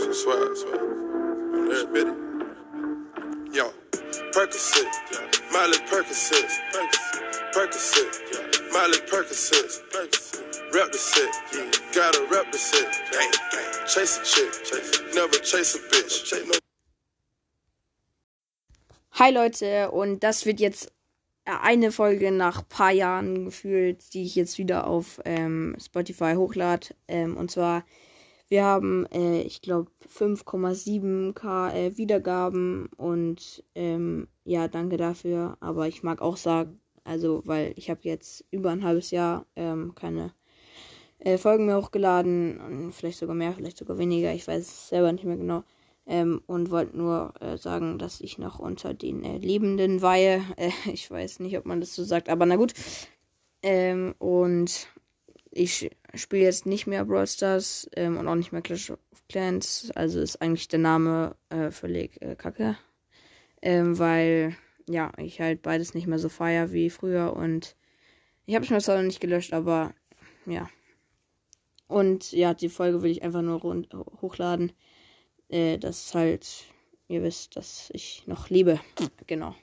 some swag, swag. There, bitty. Yo, Percocet, Miley Percocet, Percocet, Miley Percocet, rep the set, gotta rep the set, chase a chick, never chase a bitch, chase no Hi Leute, und das wird jetzt eine Folge nach paar Jahren gefühlt, die ich jetzt wieder auf ähm, Spotify hochlade. Ähm, und zwar, wir haben, äh, ich glaube, 5,7k äh, Wiedergaben und ähm, ja, danke dafür. Aber ich mag auch sagen, also, weil ich habe jetzt über ein halbes Jahr ähm, keine äh, Folgen mehr hochgeladen und vielleicht sogar mehr, vielleicht sogar weniger. Ich weiß es selber nicht mehr genau. Ähm, und wollte nur äh, sagen, dass ich noch unter den äh, Lebenden weihe. Äh, ich weiß nicht, ob man das so sagt, aber na gut. Ähm, und ich spiele jetzt nicht mehr Brawl Stars ähm, und auch nicht mehr Clash of Clans. Also ist eigentlich der Name äh, völlig äh, kacke. Ähm, weil, ja, ich halt beides nicht mehr so feier wie früher. Und ich habe es mir zwar noch nicht gelöscht, aber ja. Und ja, die Folge will ich einfach nur hochladen äh, dass halt, ihr wisst, dass ich noch lebe. Genau.